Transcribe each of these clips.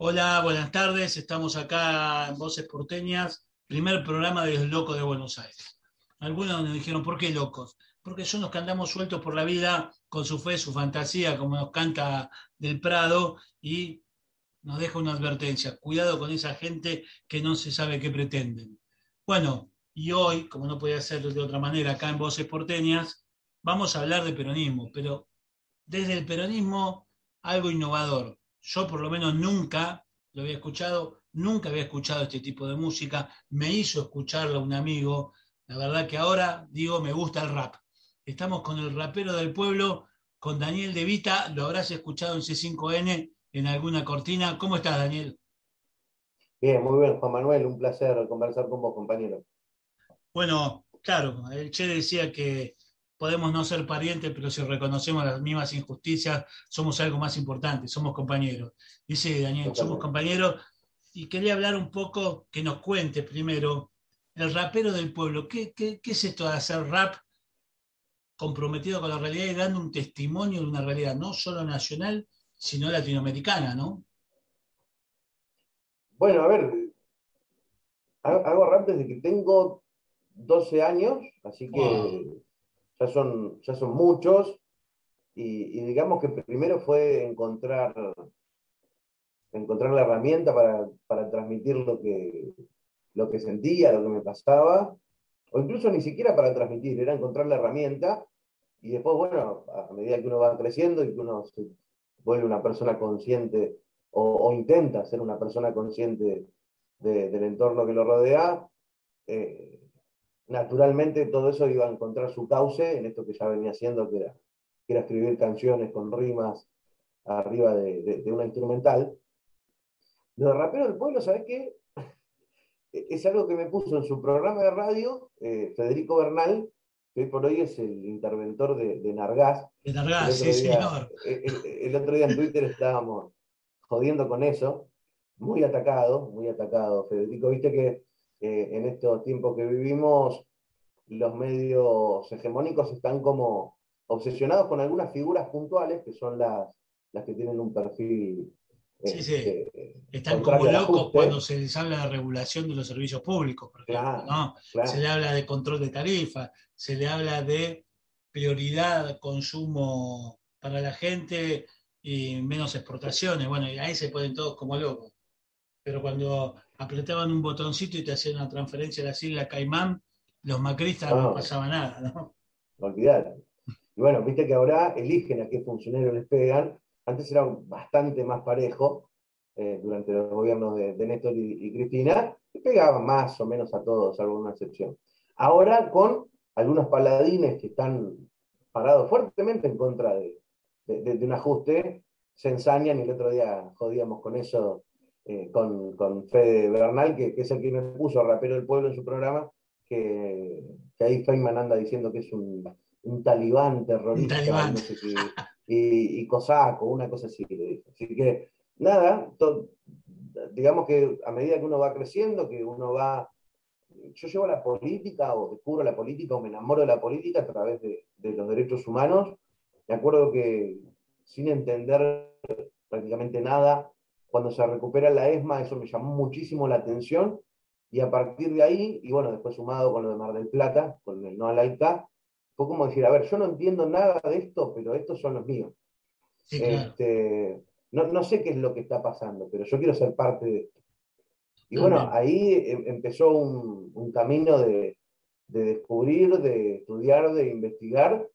Hola, buenas tardes. Estamos acá en Voces Porteñas, primer programa de Los Locos de Buenos Aires. Algunos nos dijeron, ¿por qué locos? Porque son los que andamos sueltos por la vida con su fe, su fantasía, como nos canta del Prado, y nos deja una advertencia. Cuidado con esa gente que no se sabe qué pretenden. Bueno, y hoy, como no podía ser de otra manera acá en Voces Porteñas, vamos a hablar de peronismo, pero desde el peronismo algo innovador. Yo por lo menos nunca lo había escuchado, nunca había escuchado este tipo de música, me hizo escucharlo un amigo, la verdad que ahora digo, me gusta el rap. Estamos con el rapero del pueblo, con Daniel De Vita, lo habrás escuchado en C5N en alguna cortina. ¿Cómo estás, Daniel? Bien, muy bien, Juan Manuel, un placer conversar con vos, compañero. Bueno, claro, el Che decía que podemos no ser parientes, pero si reconocemos las mismas injusticias, somos algo más importante, somos compañeros. Dice Daniel, somos compañeros. Y quería hablar un poco, que nos cuente primero, el rapero del pueblo. ¿Qué, qué, qué es esto de hacer rap comprometido con la realidad y dando un testimonio de una realidad no solo nacional, sino latinoamericana, ¿no? Bueno, a ver, hago rap desde que tengo 12 años, así que ya son, ya son muchos, y, digamos que primero fue encontrar, encontrar la herramienta para, transmitir lo que, lo que sentía, lo que me pasaba, o incluso ni siquiera para transmitir, era encontrar la herramienta, y después, bueno, a medida que uno va creciendo y que uno se vuelve una persona consciente o, intenta ser una persona consciente del entorno que lo rodea, eh, naturalmente todo eso iba a encontrar su cauce en esto que ya venía haciendo, que era, era escribir canciones con rimas arriba de, una instrumental. Lo de Rapero del Pueblo, ¿sabes qué? Es algo que me puso en su programa de radio eh, Federico Bernal, que hoy por hoy es el interventor de, de Nargás. De Nargás, sí, señor. El, otro día en Twitter estábamos jodiendo con eso, muy atacado, muy atacado. Federico, viste que en estos tiempos que vivimos, los medios hegemónicos están como obsesionados con algunas figuras puntuales que son las, las que tienen un perfil. Sí, sí. Este, están como locos cuando se les habla de regulación de los servicios públicos, por ejemplo. ¿no? Se le habla de control de tarifa, se le habla de prioridad consumo para la gente y menos exportaciones. Bueno, y ahí se ponen todos como locos. Pero cuando apretaban un botoncito y te hacían una transferencia de la sigla Caimán, los macristas no, pasaba nada, ¿no? Olvidate. Y bueno, viste que ahora eligen a qué funcionarios les pegan. Antes era bastante más parejo, eh, durante los gobiernos de, Néstor y, Cristina, y pegaban más o menos a todos, salvo una excepción. Ahora con algunos paladines que están parados fuertemente en contra de, de un ajuste, se ensañan y el otro día jodíamos con eso eh, con, con, Fede Bernal, que, es el que me puso rapero del pueblo en su programa, que, ahí Feynman anda diciendo que es un, talibán terrorista, y, cosaco, una cosa así. Así que, nada, digamos que a medida que uno va creciendo, que uno va... Yo llevo la política, o descubro la política, o me enamoro de la política a través de, de los derechos humanos. Me acuerdo que sin entender prácticamente nada, cuando se recupera la ESMA, eso me llamó muchísimo la atención, y a partir de ahí, y bueno, después sumado con lo de Mar del Plata, con el no a la ICA, fue como decir, a ver, yo no entiendo nada de esto, pero estos son los míos. Este, no, sé qué es lo que está pasando, pero yo quiero ser parte de esto. Y bueno, ahí em, empezó un, camino de, de, descubrir, de estudiar, de investigar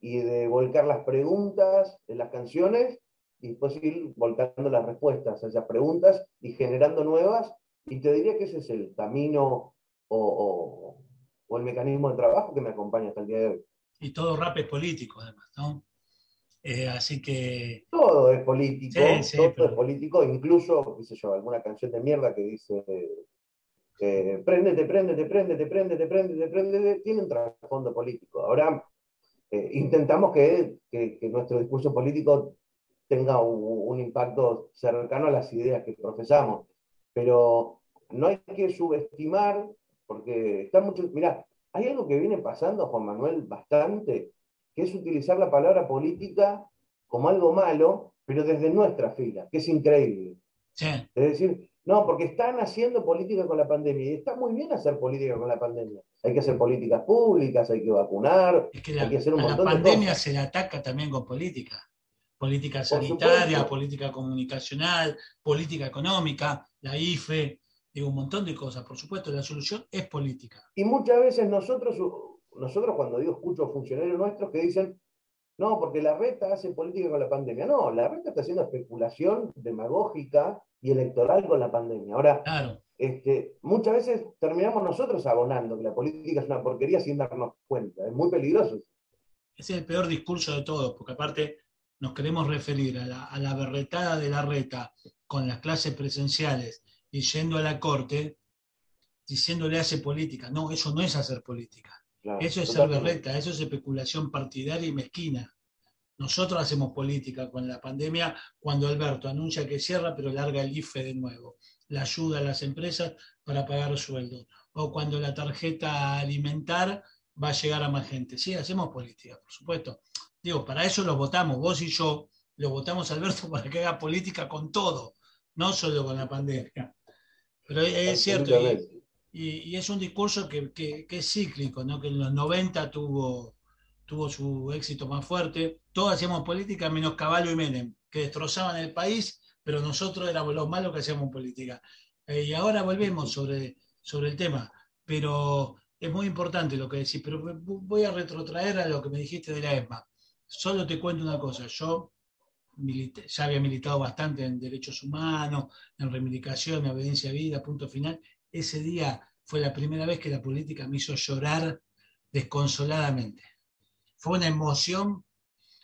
y de volcar las preguntas en las canciones y después ir volcando las respuestas a esas preguntas y generando nuevas. Y te diría que ese es el camino o, el mecanismo de trabajo que me acompaña hasta el día de hoy. Y todo rap es político, además, ¿no? Eh, así que. Todo es político, todo es político, incluso, qué sé yo, alguna canción de mierda que dice. Eh, préndete, préndete, préndete, préndete, préndete, préndete, tiene un trasfondo político. Ahora, eh, intentamos que, que, nuestro discurso político tenga un, impacto cercano a las ideas que profesamos. Pero no hay que subestimar, porque está mucho. Mirá, hay algo que viene pasando, Juan Manuel, bastante, que es utilizar la palabra política como algo malo, pero desde nuestra fila, que es increíble. Es decir, no, porque están haciendo política con la pandemia y está muy bien hacer política con la pandemia. Hay que hacer políticas públicas, hay que vacunar, es que hay que hacer un montón la de pandemia cosas. se le ataca también con política. Política sanitaria, política comunicacional, política económica, la IFE, digo, un montón de cosas. Por supuesto, la solución es política. Y muchas veces nosotros, nosotros cuando digo escucho funcionarios nuestros que dicen, no, porque la reta hace política con la pandemia. No, la reta está haciendo especulación demagógica y electoral con la pandemia. Ahora, Claro, este, muchas veces terminamos nosotros abonando que la política es una porquería sin darnos cuenta. Es muy peligroso. ese es el peor discurso de todos, porque aparte nos queremos referir a la, a la berretada de la reta con las clases presenciales y yendo a la corte, diciéndole hace política. No, eso no es hacer política. Claro, Eso es ser berreta, eso es especulación partidaria y mezquina. Nosotros hacemos política con la pandemia cuando Alberto anuncia que cierra, pero larga el IFE de nuevo. La ayuda a las empresas para pagar sueldos. O cuando la tarjeta alimentar va a llegar a más gente. Sí, hacemos política, por supuesto. Digo, para eso lo votamos, vos y yo, lo votamos a Alberto para que haga política con todo, no solo con la pandemia. Pero es cierto, y, Absolutamente. y, y es un discurso que, que, que, es cíclico, ¿no? que en los 90 tuvo, tuvo su éxito más fuerte. Todos hacíamos política menos Caballo y Menem, que destrozaban el país, pero nosotros éramos los malos que hacíamos política. Eh, y ahora volvemos sobre, sobre el tema, pero es muy importante lo que decís, pero voy a retrotraer a lo que me dijiste de la ESMA. Solo te cuento una cosa, yo ya había militado bastante en derechos humanos, en reivindicación, en obediencia a vida, punto final. Ese día fue la primera vez que la política me hizo llorar desconsoladamente. Fue una emoción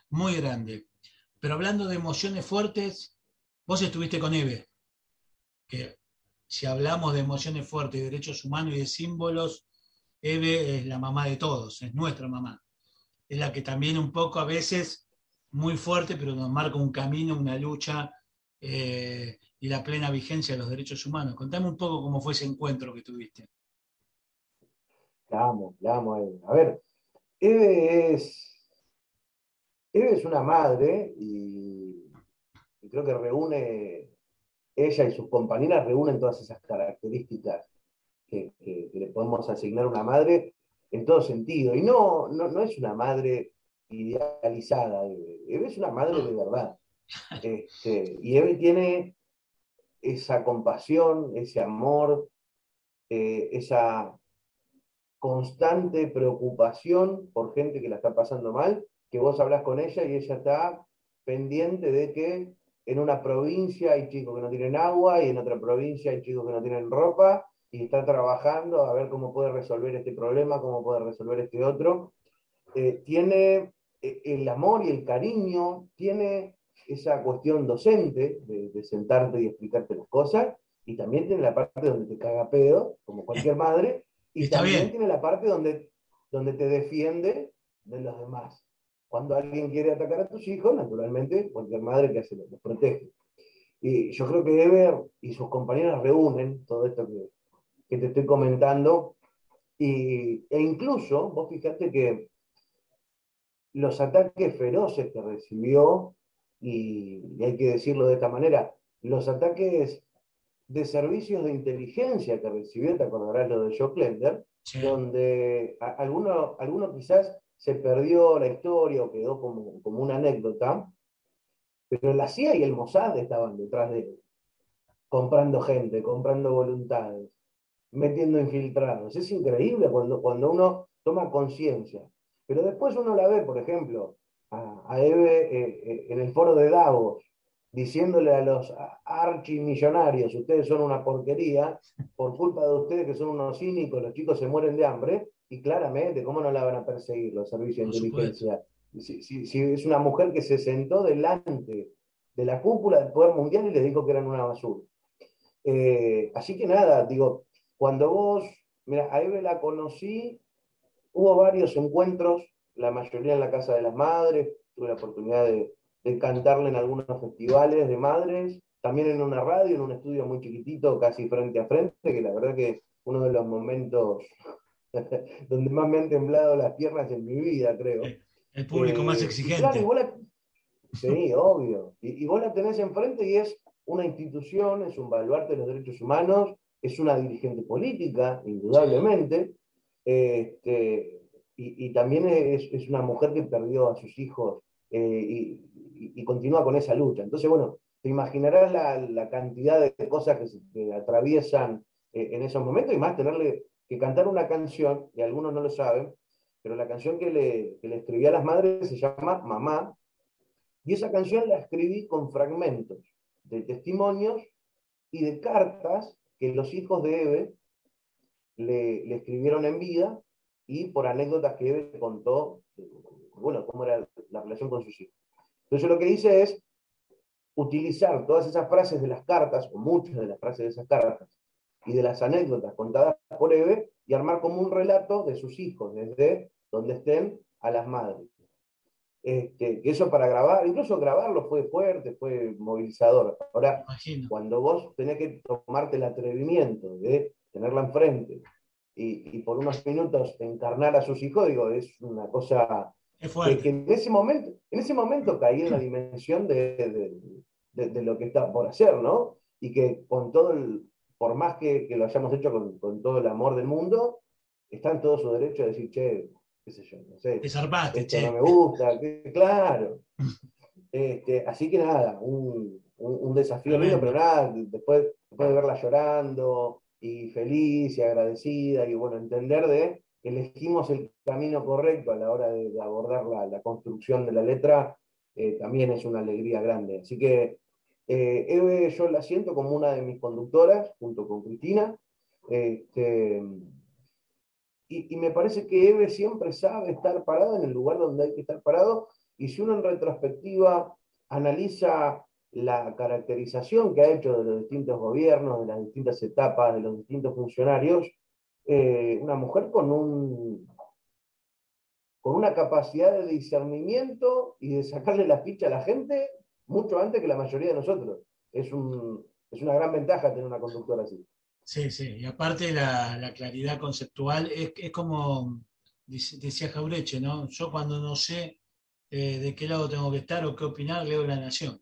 muy grande. Pero hablando de emociones fuertes, vos estuviste con Eve, que si hablamos de emociones fuertes, de derechos humanos y de símbolos, Eve es la mamá de todos, es nuestra mamá. Es la que también un poco a veces, muy fuerte, pero nos marca un camino, una lucha eh, y la plena vigencia de los derechos humanos. Contame un poco cómo fue ese encuentro que tuviste. La amo, a. A ver, Eve es, Eve es una madre y, y creo que reúne, ella y sus compañeras reúnen todas esas características que, que, que, le podemos asignar a una madre en todo sentido. Y no, no, no es una madre idealizada, Eve. Es una madre de verdad. Este, y Eve tiene esa compasión, ese amor, eh, esa constante preocupación por gente que la está pasando mal, que vos hablas con ella y ella está pendiente de que en una provincia hay chicos que no tienen agua y en otra provincia hay chicos que no tienen ropa y está trabajando a ver cómo puede resolver este problema, cómo puede resolver este otro. Eh, tiene el amor y el cariño, tiene esa cuestión docente de, de, sentarte y explicarte las cosas, y también tiene la parte donde te caga pedo, como cualquier madre, y Está también bien. tiene la parte donde, donde te defiende de los demás. Cuando alguien quiere atacar a tus hijos, naturalmente, cualquier madre que hace, los protege. Y yo creo que Ever y sus compañeras reúnen todo esto que, que te estoy comentando, y, e incluso, vos fíjate que los ataques feroces que recibió, y, y, hay que decirlo de esta manera, los ataques de servicios de inteligencia que recibió, te acordarás lo de Joe Klender, Sí. donde a- alguno, alguno quizás se perdió la historia o quedó como, como una anécdota, pero la CIA y el Mossad estaban detrás de él, comprando gente, comprando voluntades, metiendo infiltrados. Es increíble cuando, cuando uno toma conciencia. Pero después uno la ve, por ejemplo, a, a Eve eh, eh, en el foro de Davos, diciéndole a los archimillonarios, ustedes son una porquería, por culpa de ustedes que son unos cínicos, los chicos se mueren de hambre, y claramente, ¿cómo no la van a perseguir los servicios de inteligencia? Si, si- si es una mujer que se sentó delante de la cúpula del poder mundial y les dijo que eran una basura. Eh, así que nada, digo, cuando vos, mira, a Eve la conocí, hubo varios encuentros, la mayoría en la Casa de las Madres, tuve la oportunidad de, de cantarle en algunos festivales de madres, también en una radio, en un estudio muy chiquitito, casi frente a frente, que la verdad que uno de los momentos donde más me han temblado las piernas en mi vida, creo. El público Eh, más y exigente. claro, y vos la- Sí, obvio. Y, y vos la tenés enfrente y es una institución, es un baluarte de los derechos humanos, es una dirigente política, indudablemente, este, y, también es, una mujer que perdió a sus hijos eh, y, continúa con esa lucha. Entonces, bueno, te imaginarás la, cantidad de cosas que, se, atraviesan eh, en esos momentos y más tenerle que cantar una canción, y algunos no lo saben, pero la canción que le escribí a las madres se llama Mamá, y esa canción la escribí con fragmentos de testimonios y de cartas que los hijos de Eve le, escribieron en vida y por anécdotas que Eve contó, bueno, cómo era la relación con sus hijos. Entonces lo que hice es utilizar todas esas frases de las cartas, o muchas de las frases de esas cartas, y de las anécdotas contadas por Eve, y armar como un relato de sus hijos, desde donde estén a las madres. Este, que eso para grabar, incluso grabarlo fue fuerte, fue movilizador. Ahora, cuando vos tenés que tomarte el atrevimiento de tenerla enfrente y, por unos minutos encarnar a sus hijos, digo, es una cosa que, en ese momento, en ese momento caí en la dimensión de, lo que está por hacer, ¿no? Y que con todo el, por más que, lo hayamos hecho con, con, todo el amor del mundo, está en todo su derecho a decir, che, qué sé yo, no sé. esto no me gusta, claro. Este, así que nada, un, desafío mío, pero nada, después, después de verla llorando y feliz y agradecida y bueno, entender de que elegimos el camino correcto a la hora de, abordar la, construcción de la letra, eh, también es una alegría grande. Así que eh, yo la siento como una de mis conductoras, junto con Cristina. Este, y, me parece que Eve siempre sabe estar parada en el lugar donde hay que estar parado, y si uno en retrospectiva analiza la caracterización que ha hecho de los distintos gobiernos, de las distintas etapas, de los distintos funcionarios, eh, una mujer con, un, con una capacidad de discernimiento y de sacarle la ficha a la gente mucho antes que la mayoría de nosotros. Es, un, es una gran ventaja tener una conductora así. Sí, sí, y aparte la, la claridad conceptual es, es, como decía Jaureche, ¿no? Yo cuando no sé eh, de qué lado tengo que estar o qué opinar, leo La Nación.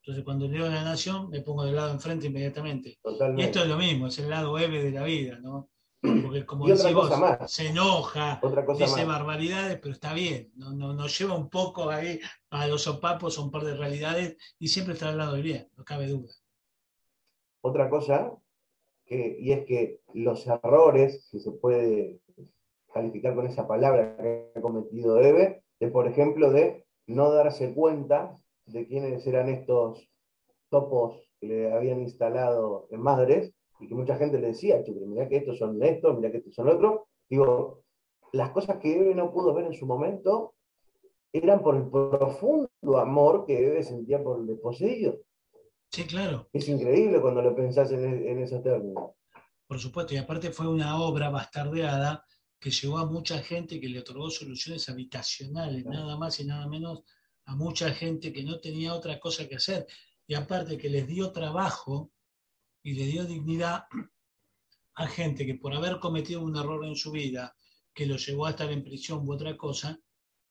Entonces cuando leo La Nación me pongo del lado enfrente inmediatamente. Y esto es lo mismo, es el lado Eve de la vida, ¿no? Porque como decís vos, se enoja, dice barbaridades, pero está bien, no, no, nos lleva un poco ahí a los sopapos a un par de realidades y siempre está al lado del bien, no cabe duda. Otra cosa y es que los errores, si se puede calificar con esa palabra que ha cometido Eve, es por ejemplo de no darse cuenta de quiénes eran estos topos que le habían instalado en Madres, y que mucha gente le decía, che, mirá que estos son estos, mirá que estos son otros. Digo, las cosas que Eve no pudo ver en su momento eran por el profundo amor que Eve sentía por el desposeído. Sí, claro. Es increíble cuando lo pensás en, en esos términos. Por supuesto, y aparte fue una obra bastardeada que llegó a mucha gente que le otorgó soluciones habitacionales, nada más y nada menos a mucha gente que no tenía otra cosa que hacer. Y aparte que les dio trabajo y le dio dignidad a gente que por haber cometido un error en su vida, que lo llevó a estar en prisión u otra cosa,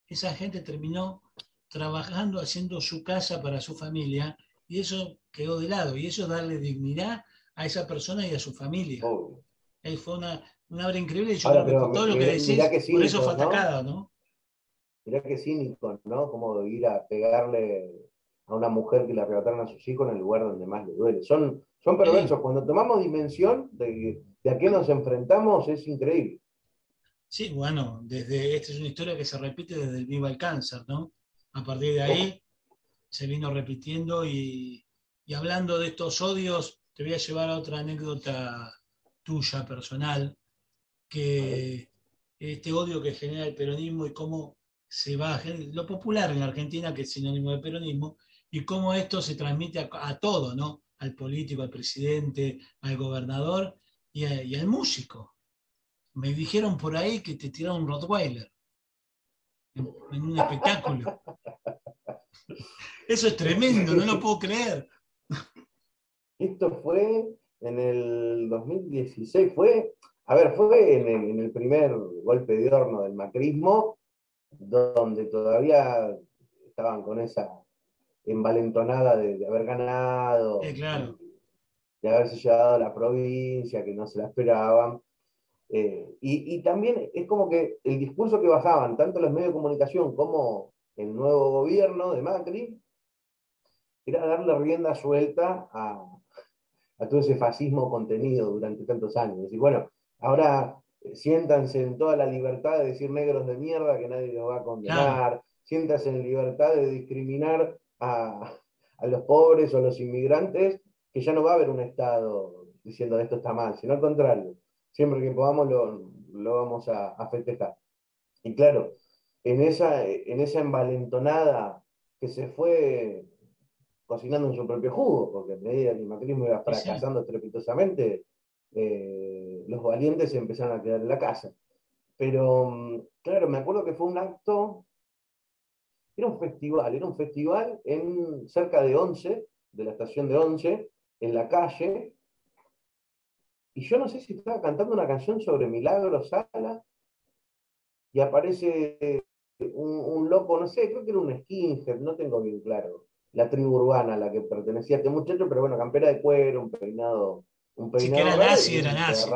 esa gente terminó trabajando, haciendo su casa para su familia y eso quedó de lado. Y eso es darle dignidad a esa persona y a su familia. fue una, una, obra increíble y yo creo que todo lo que decís, por eso fue atacada, ¿no? Mirá qué cínico, ¿no? Como ir a pegarle a una mujer que le arrebataron a sus hijos en el lugar donde más le duele. Son, son perversos. Cuando tomamos dimensión de, de a qué nos enfrentamos, es increíble. Sí, bueno, desde esta es una historia que se repite desde el Viva el Cáncer, ¿no? A partir de ahí, se vino repitiendo y, hablando de estos odios, te voy a llevar a otra anécdota tuya, personal, que este odio que genera el peronismo y cómo se va, lo popular en la Argentina, que es sinónimo de peronismo, y cómo esto se transmite a, todo, ¿no? Al político, al presidente, al gobernador y, y, al músico. Me dijeron por ahí que te tiraron un Rottweiler en, en un espectáculo. Eso es tremendo, no lo puedo creer. Esto fue en el 2016, fue, a ver, fue en el, primer golpe de horno del macrismo, donde todavía estaban con esa envalentonada de, haber ganado, claro. de haberse llevado a la provincia, que no se la esperaban. Eh, y, también es como que el discurso que bajaban tanto los medios de comunicación como el nuevo gobierno de Macri era darle rienda suelta a, todo ese fascismo contenido durante tantos años. Y bueno, ahora eh, siéntanse en toda la libertad de decir negros de mierda que nadie los va a condenar, siéntanse en libertad de discriminar a, a los pobres o a los inmigrantes, que ya no va a haber un Estado diciendo esto está mal, sino al contrario, siempre que podamos lo, vamos a, festejar. Y claro, en esa, en esa envalentonada que se fue cocinando en su propio jugo, porque a medida que el macrismo iba fracasando estrepitosamente, eh, los valientes se empezaron a quedar en la casa. Pero, mm, claro, me acuerdo que fue un acto, era un festival, era un festival en cerca de Once, de la estación de Once, en la calle, y yo no sé si estaba cantando una canción sobre Milagro Sala y aparece un, loco, no sé, creo que era un skinhead, no tengo bien claro, la tribu urbana a la que pertenecía este muchacho, pero bueno, campera de cuero, un peinado, un peinado. Si era nazi, era nazi.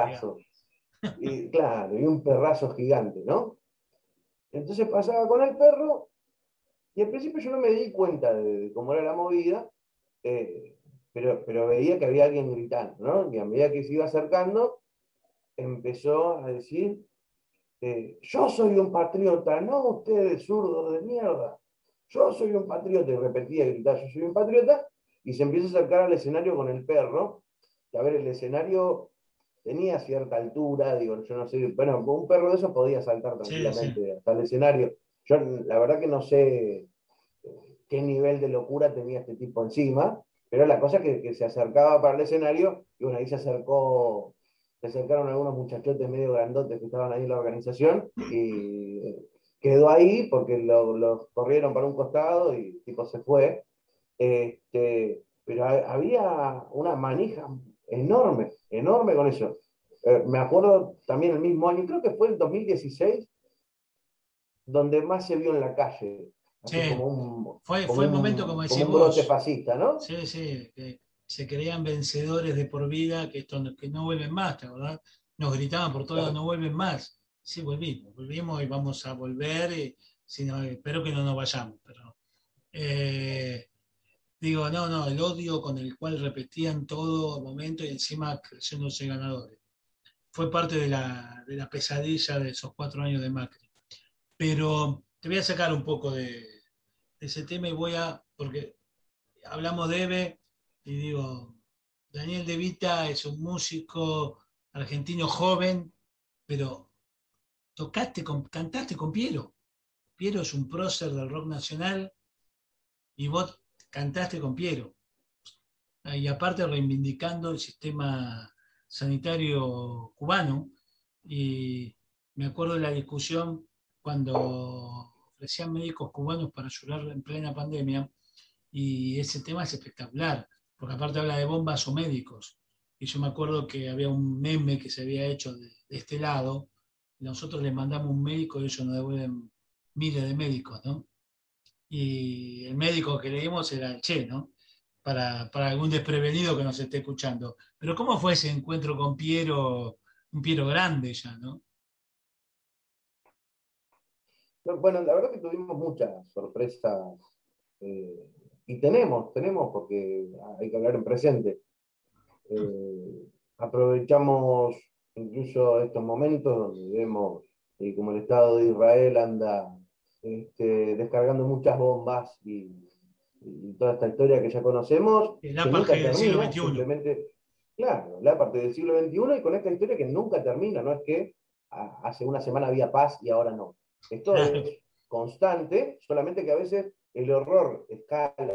Y, claro, y un perrazo gigante, ¿no? Entonces pasaba con el perro, y al principio yo no me di cuenta de, cómo era la movida, eh, pero, veía que había alguien gritando, ¿no? Y a medida que se iba acercando, empezó a decir, eh, yo soy un patriota, no ustedes zurdos de mierda, yo soy un patriota, y repetía, gritaba, yo soy un patriota, y se empieza a acercar al escenario con el perro, que a ver, el escenario tenía cierta altura, digo, yo no sé, bueno, un perro de esos podía saltar tranquilamente hasta el escenario. Yo la verdad que no sé eh, qué nivel de locura tenía este tipo encima, pero la cosa es que, se acercaba para el escenario, y bueno, ahí se acercó, se acercaron algunos muchachotes medio grandotes que estaban ahí en la organización, y quedó ahí porque los corrieron para un costado y el tipo se fue. Este, pero había una manija enorme, enorme con eso. Eh, me acuerdo también el mismo año, creo que fue el 2016, donde más se vio en la calle fue, fue el momento, como como un brote fascista, ¿no? Sí, sí, que se creían vencedores de por vida, que, esto, que no vuelven más, ¿verdad? Nos gritaban por todo, no vuelven más. Sí, volvimos, volvimos y vamos a volver, y, espero que no nos vayamos, pero... Eh, digo, no, no, el odio con el cual repetían todo momento y encima creciéndose ganadores. Fue parte de la, de la pesadilla de esos cuatro años de Macri. Pero te voy a sacar un poco de, ese tema y voy a, porque hablamos de Eve y digo, Daniel De Vita es un músico argentino joven, pero tocaste, con, cantaste con Piero. Piero es un prócer del rock nacional y vos cantaste con Piero. Y aparte reivindicando el sistema sanitario cubano. Y me acuerdo de la discusión cuando ofrecían médicos cubanos para ayudar en plena pandemia, y ese tema es espectacular, porque aparte habla de bombas o médicos. Y yo me acuerdo que había un meme que se había hecho de, este lado, nosotros les mandamos un médico y ellos nos devuelven miles de médicos, ¿no? Y el médico que leímos era el Che, ¿no? Para, para, algún desprevenido que nos esté escuchando. Pero ¿cómo fue ese encuentro con Piero, un Piero grande ya, ¿no? Bueno, la verdad que tuvimos muchas sorpresas eh, y tenemos, tenemos, porque hay que hablar en presente. Eh, aprovechamos incluso estos momentos donde vemos eh, como el Estado de Israel anda este, descargando muchas bombas y, toda esta historia que ya conocemos. La parte del siglo XXI. Simplemente, claro, la parte del siglo XXI y con esta historia que nunca termina, no es que hace una semana había paz y ahora no. Esto es constante, solamente que a veces el horror escala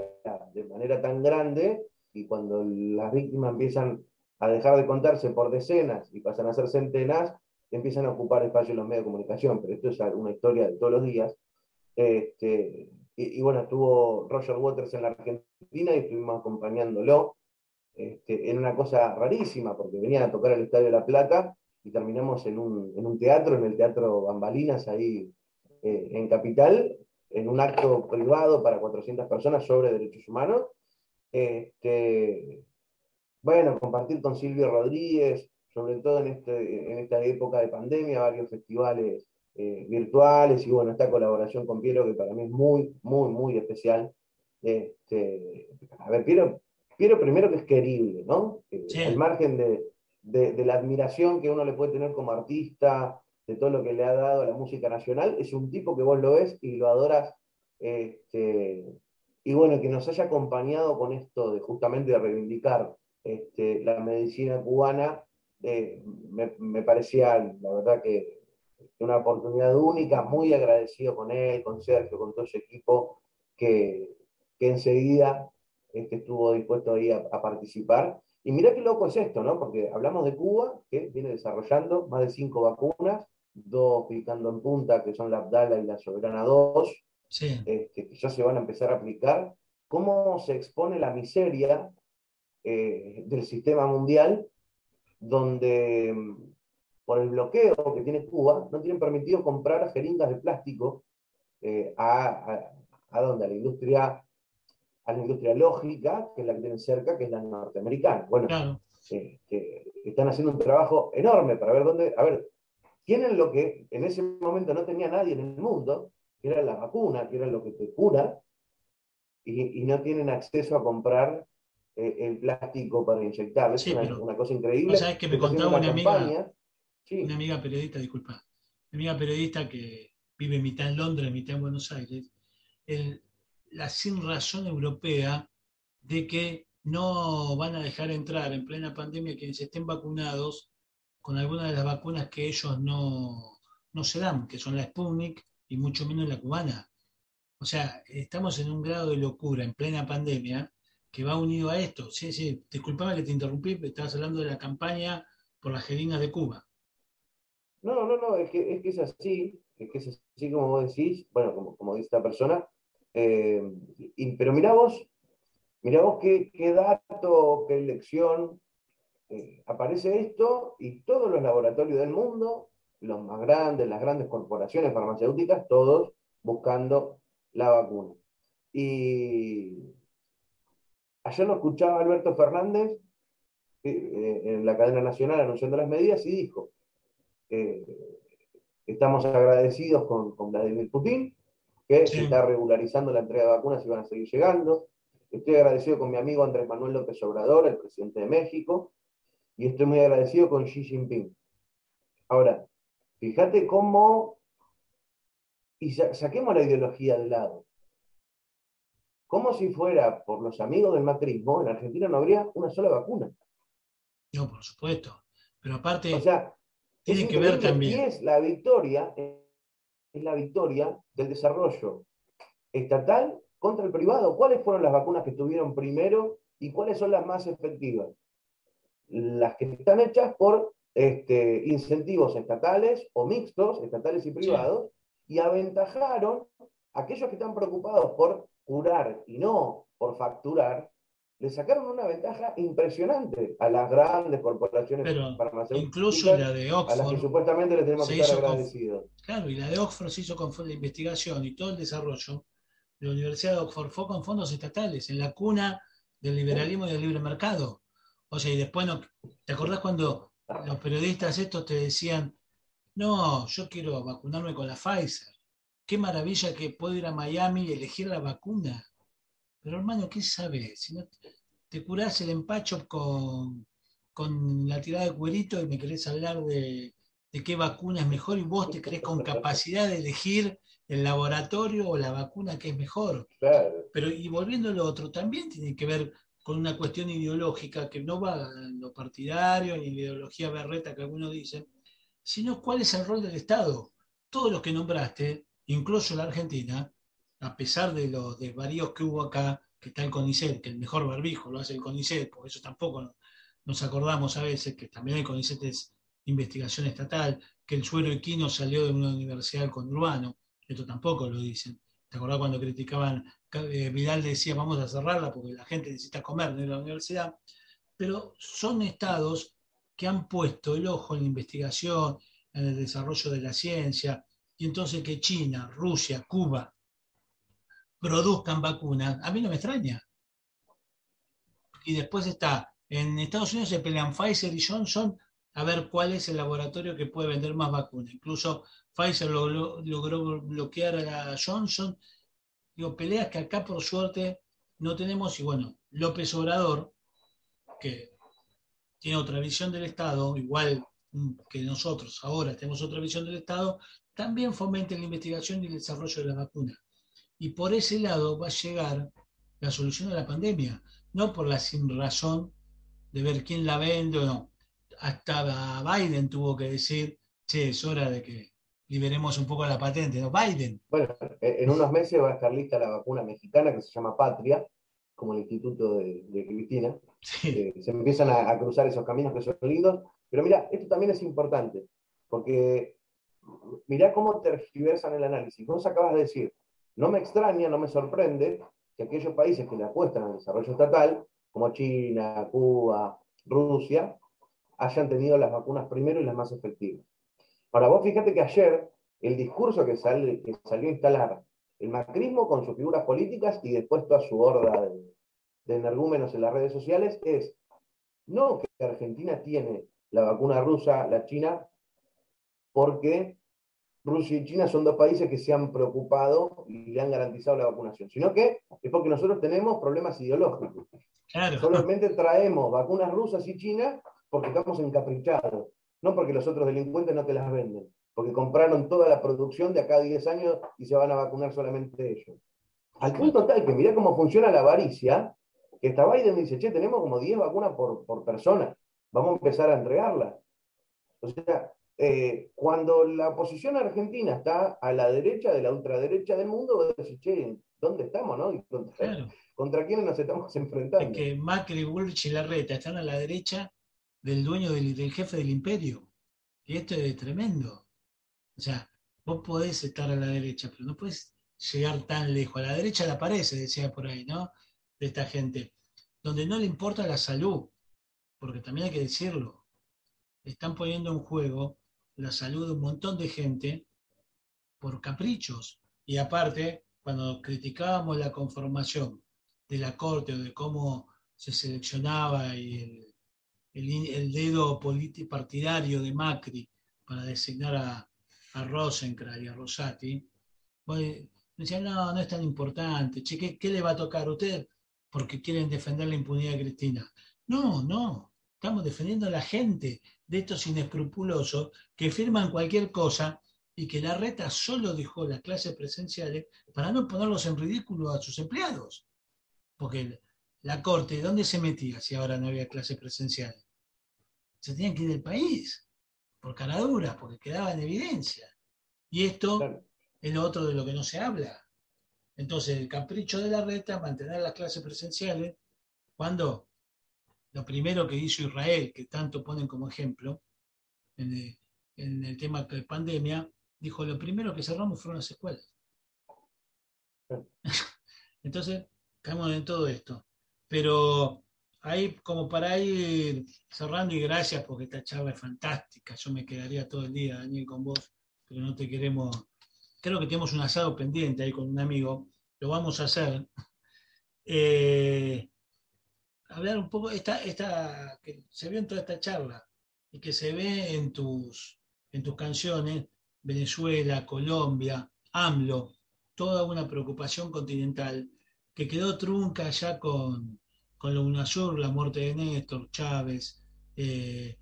de manera tan grande y cuando las víctimas empiezan a dejar de contarse por decenas y pasan a ser centenas, empiezan a ocupar espacio en los medios de comunicación, pero esto es una historia de todos los días. Este, y, bueno, estuvo Roger Waters en la Argentina y estuvimos acompañándolo este, en una cosa rarísima, porque venía a tocar el Estadio de La Plata y terminamos en un, teatro, en el Teatro Bambalinas, ahí eh, en Capital, en un acto privado para 400 personas sobre derechos humanos. Este, bueno, compartir con Silvio Rodríguez, sobre todo en, este, en esta época de pandemia, varios festivales eh, virtuales y bueno, esta colaboración con Piero que para mí es muy, muy, muy especial. Este, a ver, Piero, Piero primero que es querible, ¿no? Al margen de, de, la admiración que uno le puede tener como artista, de todo lo que le ha dado a la música nacional, es un tipo que vos lo ves y lo adoras. Este, y bueno, que nos haya acompañado con esto de justamente de reivindicar este, la medicina cubana, eh, me, parecía, la verdad, que una oportunidad única, muy agradecido con él, con Sergio, con todo ese equipo, que, enseguida este, estuvo dispuesto ahí a, a participar. Y mira qué loco es esto, ¿no? Porque hablamos de Cuba, que viene desarrollando más de cinco vacunas, dos picando en punta, que son la Abdala y la Soberana 2, este, que ya se van a empezar a aplicar. ¿Cómo se expone la miseria eh, del sistema mundial, donde mm, por el bloqueo que tiene Cuba, no tienen permitido comprar jeringas de plástico eh, a, a, donde, a la industria a la industria lógica, que es la que tienen cerca, que es la norteamericana. Bueno, este, están haciendo un trabajo enorme para ver dónde, a ver, tienen lo que en ese momento no tenía nadie en el mundo, que era la vacuna, que era lo que te cura, y, y no tienen acceso a comprar eh, el plástico para inyectar. Es una, cosa increíble. ¿Sabes que me contaba una, amiga, una amiga periodista, disculpa, una amiga periodista que vive mitad en Londres, mitad en Buenos Aires, la sin razón europea de que no van a dejar entrar en plena pandemia quienes estén vacunados con alguna de las vacunas que ellos no, no se dan, que son la Sputnik y mucho menos la cubana. O sea, estamos en un grado de locura en plena pandemia que va unido a esto. Sí, sí, disculpame que te interrumpí, pero estabas hablando de la campaña por las jeringas de Cuba. No, no, no, es que es, así, es que es así como vos decís, bueno, como, como dice esta persona, eh, pero mira vos, mira vos qué, dato, qué lección, eh, aparece esto y todos los laboratorios del mundo, los más grandes, las grandes corporaciones farmacéuticas, todos buscando la vacuna. Y Ayer lo escuchaba Alberto Fernández eh, en la cadena nacional anunciando las medidas y dijo, eh, estamos agradecidos con, Vladimir Putin, que se está regularizando la entrega de vacunas y van a seguir llegando. Estoy agradecido con mi amigo Andrés Manuel López Obrador, el presidente de México, y estoy muy agradecido con Xi Jinping. Ahora, fíjate cómo, y saquemos la ideología de lado, como si fuera por los amigos del macrismo, en Argentina no habría una sola vacuna. No, por supuesto. Pero aparte, o sea, tiene que ver también. es la victoria, es la victoria del desarrollo estatal contra el privado. ¿Cuáles fueron las vacunas que estuvieron primero y cuáles son las más efectivas? Las que están hechas por este, incentivos estatales o mixtos, estatales y privados, y aventajaron a aquellos que están preocupados por curar y no por facturar, le sacaron una ventaja impresionante a las grandes corporaciones farmacéuticas. Incluso la de Oxford. A las que supuestamente le tenemos que estar agradecidos. claro, y la de Oxford se hizo con la investigación y todo el desarrollo de la Universidad de Oxford fue con fondos estatales, en la cuna del liberalismo y del libre mercado. O sea, y después, no, ¿te acordás cuando los periodistas estos te decían, no, yo quiero vacunarme con la Pfizer? qué maravilla que puedo ir a Miami y elegir la vacuna. Pero hermano, ¿qué sabes? Si no te curás el empacho con, con la tirada de cuerito y me querés hablar de, qué vacuna es mejor y vos te crees con capacidad de elegir el laboratorio o la vacuna que es mejor. Pero y volviendo a lo otro, también tiene que ver con una cuestión ideológica que no va en lo partidario ni en la ideología berreta que algunos dicen, sino cuál es el rol del Estado. Todos los que nombraste Incluso la Argentina, a pesar de los desvaríos que hubo acá, que está el CONICET, que el mejor barbijo lo hace el CONICET, por eso tampoco nos acordamos a veces que también el CONICET es investigación estatal, que el suero equino salió de una universidad del conurbano, esto tampoco lo dicen. ¿Te acordás cuando criticaban, eh, Vidal decía vamos a cerrarla porque la gente necesita comer en la universidad? Pero son estados que han puesto el ojo en la investigación, en el desarrollo de la ciencia, y entonces que China, Rusia, Cuba produzcan vacunas, a mí no me extraña. Y después está, en Estados Unidos se pelean Pfizer y Johnson a ver cuál es el laboratorio que puede vender más vacunas. Incluso Pfizer logró bloquear a Johnson. Digo, peleas que acá por suerte no tenemos. Y bueno, López Obrador, que tiene otra visión del Estado, igual que nosotros ahora tenemos otra visión del Estado, también fomenta la investigación y el desarrollo de la vacuna. Y por ese lado va a llegar la solución a la pandemia, no por la sin razón de ver quién la vende o no. Hasta Biden tuvo que decir, che, es hora de que liberemos un poco la patente, ¿no? Biden. Bueno, en unos meses va a estar lista la vacuna mexicana que se llama Patria, como el instituto de, Cristina. se empiezan a, a, cruzar esos caminos que son lindos. Pero mira, esto también es importante, porque mirá cómo tergiversan el análisis. Vos acabas de decir, no me extraña, no me sorprende que aquellos países que le apuestan al desarrollo estatal, como China, Cuba, Rusia, hayan tenido las vacunas primero y las más efectivas. Ahora, vos fíjate que ayer el discurso que, sale, que salió a instalar el macrismo con sus figuras políticas y después toda su horda de, de energúmenos en las redes sociales es no que Argentina tiene la vacuna rusa, la china, porque Rusia y China son dos países que se han preocupado y le han garantizado la vacunación, sino que es porque nosotros tenemos problemas ideológicos. Solamente traemos vacunas rusas y chinas porque estamos encaprichados, no porque los otros delincuentes no te las venden, porque compraron toda la producción de acá a 10 años y se van a vacunar solamente ellos. Al punto tal que mirá cómo funciona la avaricia, que esta Biden dice, che, tenemos como 10 vacunas por, por persona, vamos a empezar a entregarlas. O sea, eh, cuando la oposición argentina está a la derecha de la ultraderecha del mundo, vos decís, che, ¿dónde estamos, no? contra, quiénes nos estamos enfrentando? Es que Macri, Bullrich y Larreta están a la derecha del dueño del, jefe del imperio. Y esto es tremendo. O sea, vos podés estar a la derecha, pero no puedes llegar tan lejos. A la derecha la pared, se decía por ahí, ¿no? De esta gente. Donde no le importa la salud, porque también hay que decirlo. Están poniendo en juego la salud de un montón de gente por caprichos. Y aparte, cuando criticábamos la conformación de la Corte o de cómo se seleccionaba y el, dedo partidario de Macri para designar a, a y a Rosati, pues, decían, no, no es tan importante, che, ¿qué, le va a tocar a usted? Porque quieren defender la impunidad de Cristina. No, no, estamos defendiendo a la gente, de estos inescrupulosos que firman cualquier cosa y que la reta solo dejó las clases presenciales para no ponerlos en ridículo a sus empleados. Porque la corte, ¿dónde se metía si ahora no había clases presenciales? Se tenían que ir del país, por caraduras, porque quedaba en evidencia. Y esto es lo otro de lo que no se habla. Entonces, el capricho de la reta, mantener las clases presenciales, cuando lo primero que hizo Israel, que tanto ponen como ejemplo en el, tema de pandemia, dijo, lo primero que cerramos fueron las escuelas. Entonces, caemos en todo esto. Pero ahí, como para ir cerrando, y gracias porque esta charla es fantástica, yo me quedaría todo el día, Daniel, con vos, pero no te queremos. Creo que tenemos un asado pendiente ahí con un amigo, lo vamos a hacer. Eh, hablar un poco, esta, esta, que se ve en toda esta charla y que se ve en tus, en tus canciones, Venezuela, Colombia, AMLO, toda una preocupación continental que quedó trunca ya con, con la UNASUR, la muerte de Néstor, Chávez, eh,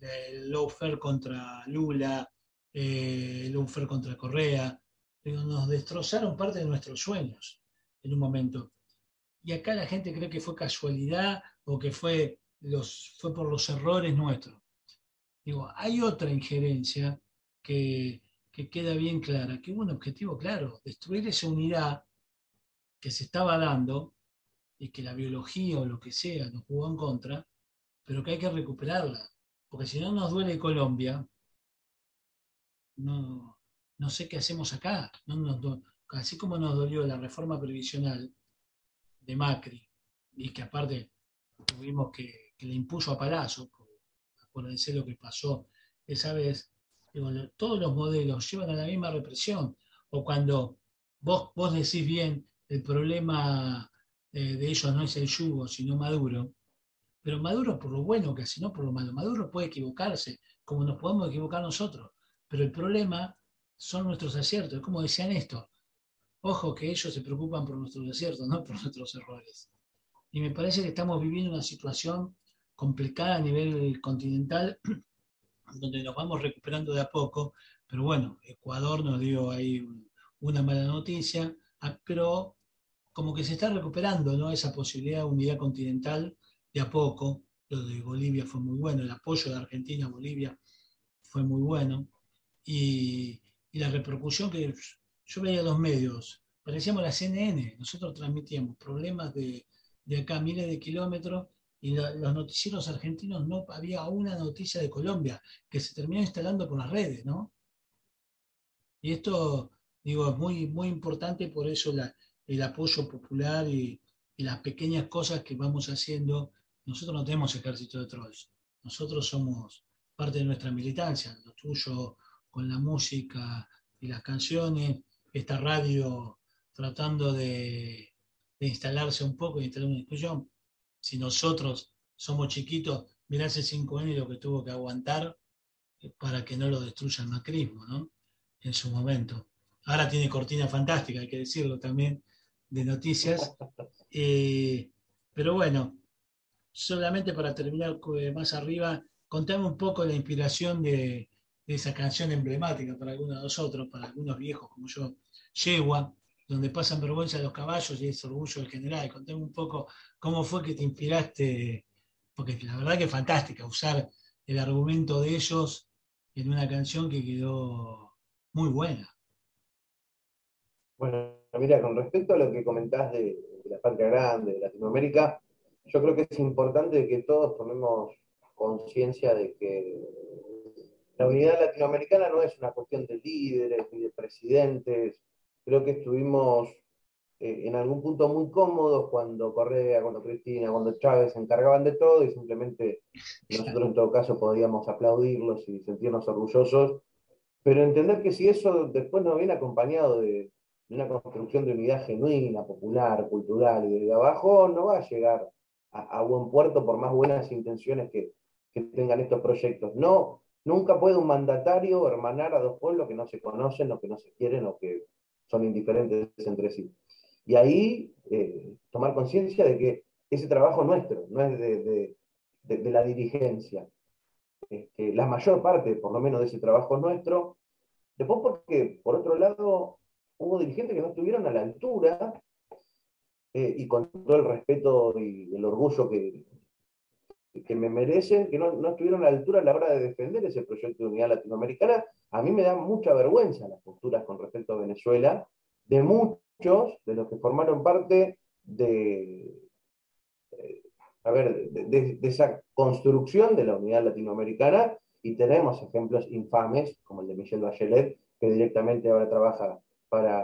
el lawfare contra Lula, eh, el lawfare contra Correa, nos destrozaron parte de nuestros sueños en un momento y acá la gente cree que fue casualidad o que fue, los, fue por los errores nuestros. Digo, hay otra injerencia que, que queda bien clara, que hubo un objetivo claro, destruir esa unidad que se estaba dando y que la biología o lo que sea nos jugó en contra, pero que hay que recuperarla, porque si no nos duele Colombia, no, no sé qué hacemos acá. No así como nos dolió la reforma previsional, de Macri, y que aparte tuvimos que, que le impuso a Palazzo, acuérdense lo que pasó esa vez, todos los modelos llevan a la misma represión, o cuando vos, vos decís bien el problema eh, de ellos no es el yugo, sino Maduro. Pero Maduro por lo bueno que hace, no por lo malo. Maduro puede equivocarse, como nos podemos equivocar nosotros. Pero el problema son nuestros aciertos. Como decían esto, ojo que ellos se preocupan por nuestros aciertos, no por nuestros errores. Y me parece que estamos viviendo una situación complicada a nivel continental, donde nos vamos recuperando de a poco. Pero bueno, Ecuador nos dio ahí una mala noticia, ah, pero como que se está recuperando ¿no? esa posibilidad de unidad continental de a poco. Lo de Bolivia fue muy bueno, el apoyo de Argentina a Bolivia fue muy bueno. Y, la repercusión que yo veía los medios, parecíamos la CNN, nosotros transmitíamos problemas de, de acá miles de kilómetros y los noticieros argentinos no había una noticia de Colombia que se terminó instalando por las redes, ¿no? Y esto, digo, es muy, muy importante, por eso la, el apoyo popular y, las pequeñas cosas que vamos haciendo. Nosotros no tenemos ejército de trolls, nosotros somos parte de nuestra militancia, lo tuyo con la música y las canciones, esta radio tratando de, instalarse un poco y instalar una discusión. Si nosotros somos chiquitos, mirá hace cinco años lo que tuvo que aguantar para que no lo destruya el macrismo, ¿no? En su momento. Ahora tiene cortina fantástica, hay que decirlo también, de noticias. Eh, pero bueno, solamente para terminar más arriba, contame un poco la inspiración de, esa canción emblemática para algunos de nosotros, para algunos viejos como yo, Yegua, donde pasan vergüenza los caballos y es orgullo del general. Contame un poco cómo fue que te inspiraste, porque la verdad que es fantástica usar el argumento de ellos en una canción que quedó muy buena. Mira, con respecto a lo que comentás de, la patria grande, de Latinoamérica, yo creo que es importante que todos tomemos conciencia de que la unidad latinoamericana no es una cuestión de líderes ni de presidentes. Creo que estuvimos eh, en algún punto muy cómodos cuando Correa, cuando Cristina, cuando Chávez se encargaban de todo y simplemente nosotros en todo caso podíamos aplaudirlos y sentirnos orgullosos. Pero entender que si eso después no viene acompañado de, una construcción de unidad genuina, popular, cultural y desde abajo, no va a llegar a, buen puerto por más buenas intenciones que, tengan estos proyectos. No, nunca puede un mandatario hermanar a dos pueblos que no se conocen o que no se quieren o que son indiferentes entre sí. Y ahí eh, tomar conciencia de que ese trabajo nuestro, no es de, la dirigencia. Este, la mayor parte, por lo menos, de ese trabajo es nuestro. Después porque, por otro lado, hubo dirigentes que no estuvieron a la altura eh, y con todo el respeto y el orgullo que, que me merecen, que no, no, estuvieron a la altura a la hora de defender ese proyecto de unidad latinoamericana. A mí me da mucha vergüenza las posturas con respecto a Venezuela de muchos de los que formaron parte de, eh, a ver, de, esa construcción de la unidad latinoamericana y tenemos ejemplos infames como el de Michelle Bachelet, que directamente ahora trabaja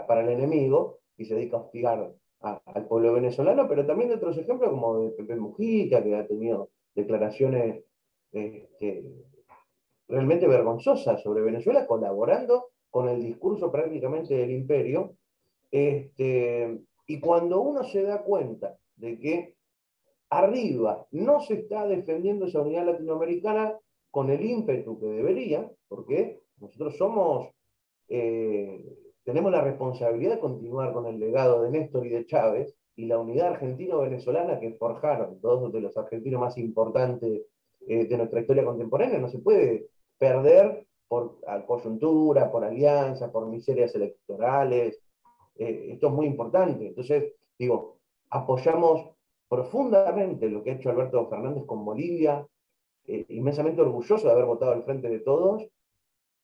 para, el enemigo y se dedica a hostigar al pueblo venezolano, pero también de otros ejemplos como de Pepe Mujica, que ha tenido declaraciones este, realmente vergonzosas sobre Venezuela, colaborando con el discurso prácticamente del imperio. Este, y cuando uno se da cuenta de que arriba no se está defendiendo esa unidad latinoamericana con el ímpetu que debería, porque nosotros somos eh, tenemos la responsabilidad de continuar con el legado de Néstor y de Chávez y la unidad argentino-venezolana que forjaron dos de los argentinos más importantes eh, de nuestra historia contemporánea. No se puede perder por coyuntura, por alianzas, por miserias electorales. Eh, esto es muy importante. Entonces, digo, apoyamos profundamente lo que ha hecho Alberto Fernández con Bolivia, eh, inmensamente orgulloso de haber votado al frente de todos,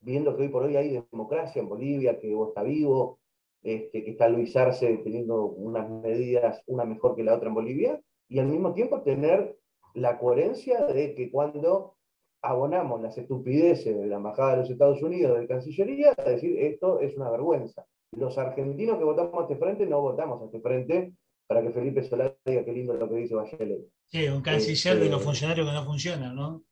viendo que hoy por hoy hay democracia en Bolivia, que Evo está vivo, este, que está Luis Arce teniendo unas medidas, una mejor que la otra en Bolivia, y al mismo tiempo tener la coherencia de que cuando abonamos las estupideces de la Embajada de los Estados Unidos, de Cancillería, a decir esto es una vergüenza. Los argentinos que votamos a este frente no votamos a este frente para que Felipe Solá diga qué lindo lo que dice Bachelet. Sí, un canciller de los este, funcionarios que no funcionan, ¿no?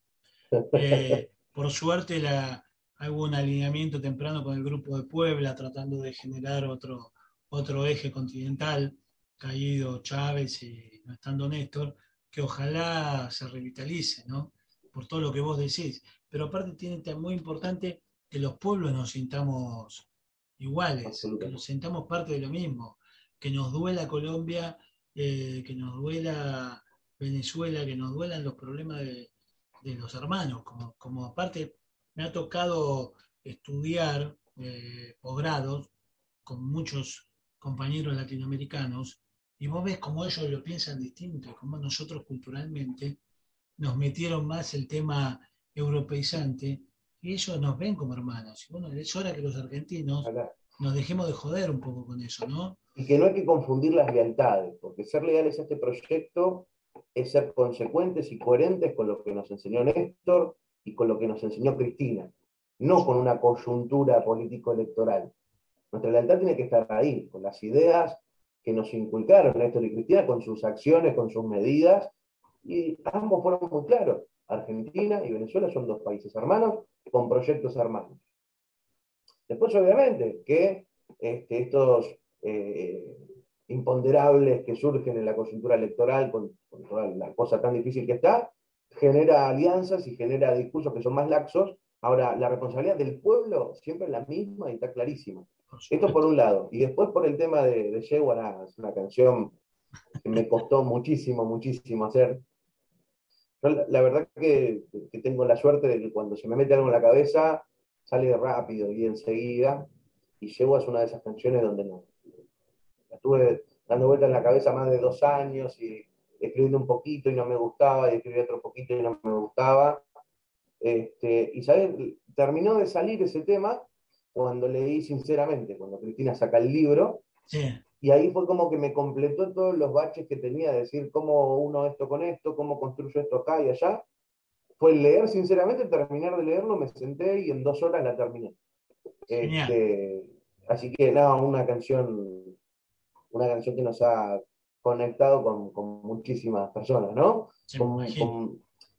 Eh, por suerte la, hubo un alineamiento temprano con el grupo de Puebla tratando de generar otro, otro eje continental, caído Chávez y no estando Néstor, que ojalá se revitalice, ¿no? Por todo lo que vos decís. Pero aparte tiene muy importante que los pueblos nos sintamos iguales, que nos sintamos parte de lo mismo, que nos duela Colombia, eh, que nos duela Venezuela, que nos duelan los problemas de, los hermanos, como, como, aparte me ha tocado estudiar eh, posgrados con muchos compañeros latinoamericanos y vos ves cómo ellos lo piensan distinto, cómo nosotros culturalmente nos metieron más el tema europeizante y ellos nos ven como hermanos. Y bueno, es hora que los argentinos nos dejemos de joder un poco con eso, ¿no? Y que no hay que confundir las lealtades, porque ser leales a este proyecto es ser consecuentes y coherentes con lo que nos enseñó Néstor y con lo que nos enseñó Cristina, no con una coyuntura político-electoral. Nuestra lealtad tiene que estar ahí, con las ideas que nos inculcaron Néstor y Cristina, con sus acciones, con sus medidas, y ambos fueron muy claros. Argentina y Venezuela son dos países hermanos con proyectos hermanos. Después, obviamente, que este, estos eh, imponderables que surgen en la coyuntura electoral, con, toda la cosa tan difícil que está, genera alianzas y genera discursos que son más laxos. Ahora, la responsabilidad del pueblo siempre es la misma y está clarísima. Esto por un lado. Y después por el tema de, de es una canción que me costó muchísimo, muchísimo hacer. la, verdad que, que, tengo la suerte de que cuando se me mete algo en la cabeza, sale rápido y enseguida. Y Yegua es una de esas canciones donde no. La estuve dando vuelta en la cabeza más de dos años y escribiendo un poquito y no me gustaba, y escribí otro poquito y no me gustaba. Este, y ¿sabes? terminó de salir ese tema cuando leí sinceramente, cuando Cristina saca el libro, y ahí fue como que me completó todos los baches que tenía, de decir cómo uno esto con esto, cómo construyo esto acá y allá. Fue leer sinceramente, terminar de leerlo, me senté y en dos horas la terminé. Este, así que nada, una canción, una canción que nos ha conectado con, muchísimas personas, ¿no?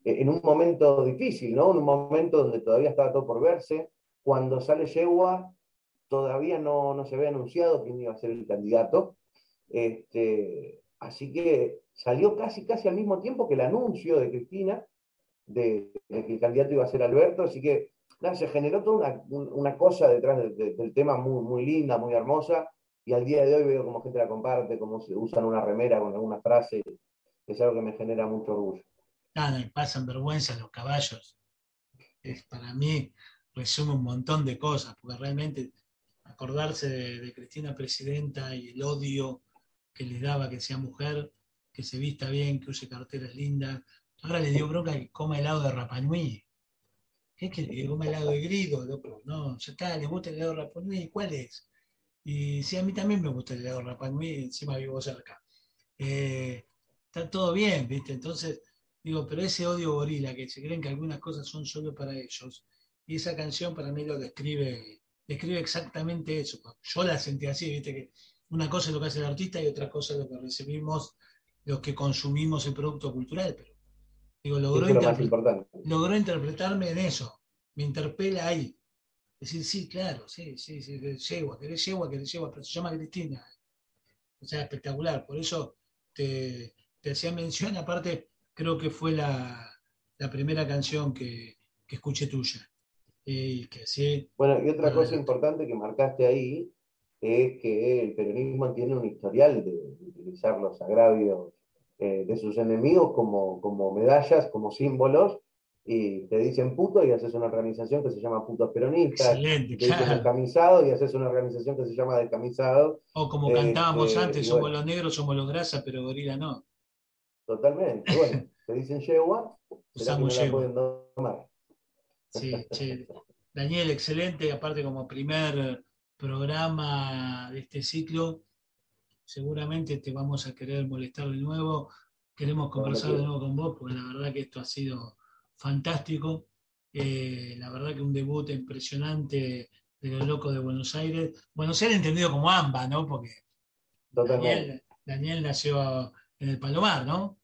en un momento difícil, ¿no? En un momento donde todavía estaba todo por verse, cuando sale Yegua, todavía no, no se había anunciado quién iba a ser el candidato. Este, así que salió casi, casi al mismo tiempo que el anuncio de Cristina de, que el candidato iba a ser Alberto. Así que se generó toda una, cosa detrás del tema muy, muy linda, muy hermosa. Y al día de hoy veo cómo gente la comparte, cómo se usan una remera con alguna frase. Es algo que me genera mucho orgullo. Nada, y pasan vergüenza los caballos. Es para mí resume un montón de cosas, porque realmente acordarse de, Cristina Presidenta y el odio que le daba que sea mujer, que se vista bien, que use carteras lindas. Ahora le dio bronca que coma helado de Rapanui. Es que le coma helado de loco. No, ya está, le gusta el helado de Rapanui, ¿cuál es? Y sí, a mí también me gusta el helado Rapanui, encima vivo cerca. Eh, está todo bien, ¿viste? Entonces, digo, pero ese odio gorila, que se creen que algunas cosas son solo para ellos, y esa canción para mí lo describe, describe exactamente eso. Yo la sentí así, viste que una cosa es lo que hace el artista y otra cosa es lo que recibimos los que consumimos el producto cultural. Pero digo, logró, logró interpretarme en eso, me interpela ahí. Decir, sí, claro, sí, sí, sí, yegua, querés yegua, querés yegua, pero se llama Cristina. O sea, espectacular. Por eso te, te hacía mención, aparte, creo que fue la, primera canción que, que escuché tuya. Bueno, y otra cosa importante que marcaste ahí es que el peronismo tiene un historial de, utilizar los agravios eh, de sus enemigos como, como medallas, como símbolos, y te dicen puto y haces una organización que se llama Putos Peronistas. Excelente, te dicen descamisado y haces una organización que se llama Descamisado. O como cantábamos este, antes, somos los negros, somos los grasas, pero gorila no. Totalmente. Bueno, te dicen yegua, Usamos yegua. Sí, sí. Daniel, excelente, aparte como primer programa de este ciclo, seguramente te vamos a querer molestar de nuevo, queremos conversar de nuevo con vos, porque la verdad que esto ha sido fantástico, eh, la verdad que un debut impresionante de los locos de Buenos Aires, Buenos Aires entendido como AMBA, ¿no? Porque Daniel, Daniel, nació en el Palomar, ¿no?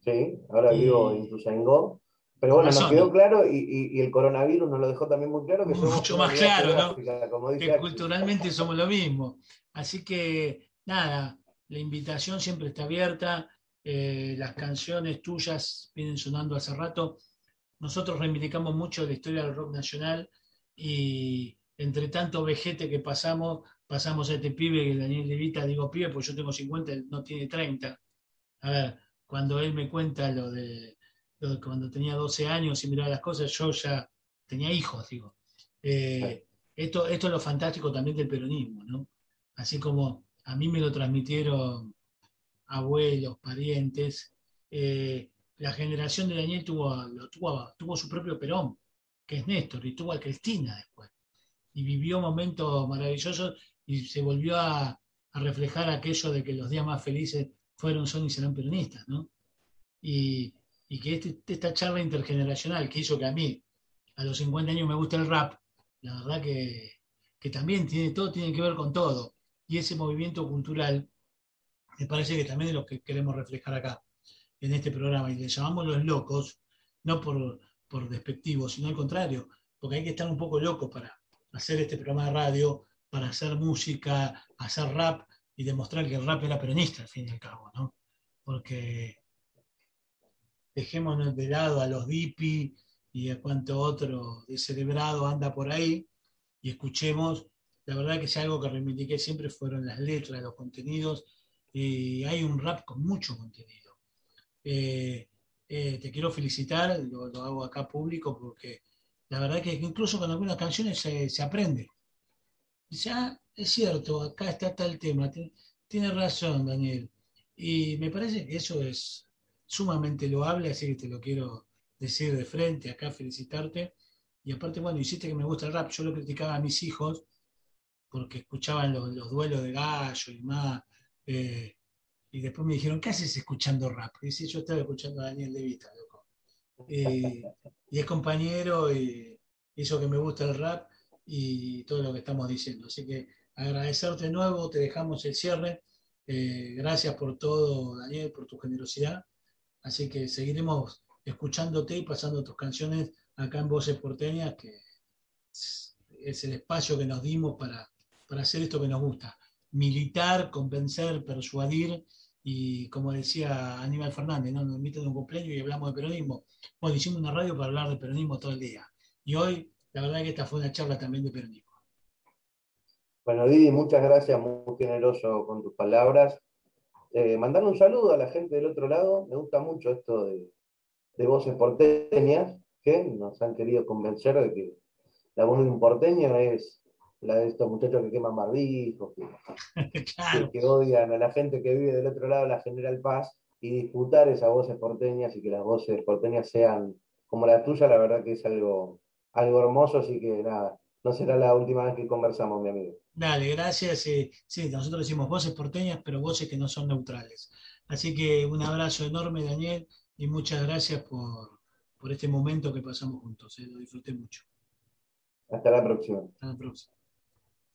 Sí, ahora vivo en Tuzangó, Pero bueno, nos quedó claro y, el coronavirus nos lo dejó también muy claro que Mucho más claro, ¿no? que culturalmente somos lo mismo. Así que, nada, la invitación siempre está abierta. Eh, las canciones tuyas vienen sonando hace rato. Nosotros reivindicamos mucho la historia del rock nacional y entre tanto vejete que pasamos, pasamos a este pibe, que Daniel Levita, digo pibe, pues yo tengo 50, él no tiene 30. A ver, cuando él me cuenta lo de cuando tenía 12 años y miraba las cosas, yo ya tenía hijos, digo. Eh, esto, esto es lo fantástico también del peronismo, ¿no? Así como a mí me lo transmitieron abuelos, parientes, eh, la generación de Daniel tuvo, tuvo, tuvo su propio Perón, que es Néstor, y tuvo a Cristina después. Y vivió momentos maravillosos y se volvió a, reflejar aquello de que los días más felices fueron, son y serán peronistas, ¿no? Y, y que este, esta charla intergeneracional que hizo que a mí a los 50 años me guste el rap, la verdad que, también tiene todo, tiene que ver con todo. Y ese movimiento cultural me parece que también es lo que queremos reflejar acá, en este programa. Y le llamamos los locos, no por, por despectivo, sino al contrario, porque hay que estar un poco loco para hacer este programa de radio, para hacer música, hacer rap y demostrar que el rap era peronista, al fin y al cabo, ¿no? Porque dejémonos de lado a los DIPI y a cuanto otro celebrado anda por ahí y escuchemos. La verdad que es algo que reivindiqué siempre fueron las letras, los contenidos. Y hay un rap con mucho contenido. Eh, eh, te quiero felicitar, lo, hago acá público porque la verdad que incluso con algunas canciones se, aprende. Ya ah, es cierto, acá está tal tema. Tiene razón, Daniel. Y me parece que eso es, sumamente loable, así que te lo quiero decir de frente, acá felicitarte. Y aparte, bueno, hiciste que me gusta el rap. Yo lo criticaba a mis hijos porque escuchaban los, duelos de gallo y más. Eh, y después me dijeron, ¿qué haces escuchando rap? Y dice, yo estaba escuchando a Daniel De Vita, loco. y es compañero y hizo que me guste el rap y todo lo que estamos diciendo. Así que agradecerte de nuevo, te dejamos el cierre. Eh, gracias por todo, Daniel, por tu generosidad. Así que seguiremos escuchándote y pasando tus canciones acá en Voces Porteñas, que es el espacio que nos dimos para, para hacer esto que nos gusta. Militar, convencer, persuadir y como decía Aníbal Fernández, ¿no? nos invitan a un cumpleaños y hablamos de peronismo. Bueno, hicimos una radio para hablar de peronismo todo el día. Y hoy, la verdad que esta fue una charla también de peronismo. Bueno, Didi, muchas gracias, muy generoso con tus palabras. Eh, mandar un saludo a la gente del otro lado. Me gusta mucho esto de, voces porteñas que nos han querido convencer de que la voz de un porteño es la de estos muchachos que queman barbijos, que, odian a la gente que vive del otro lado, la General Paz, y disputar esas voces porteñas y que las voces porteñas sean como la tuya, la verdad que es algo, algo hermoso, así que nada, no será la última vez que conversamos, mi amigo. Dale, gracias. sí, nosotros decimos voces porteñas, pero voces que no son neutrales. Así que un abrazo enorme, Daniel, y muchas gracias por, por este momento que pasamos juntos. Eh, lo disfruté mucho. Hasta la próxima. Hasta la próxima.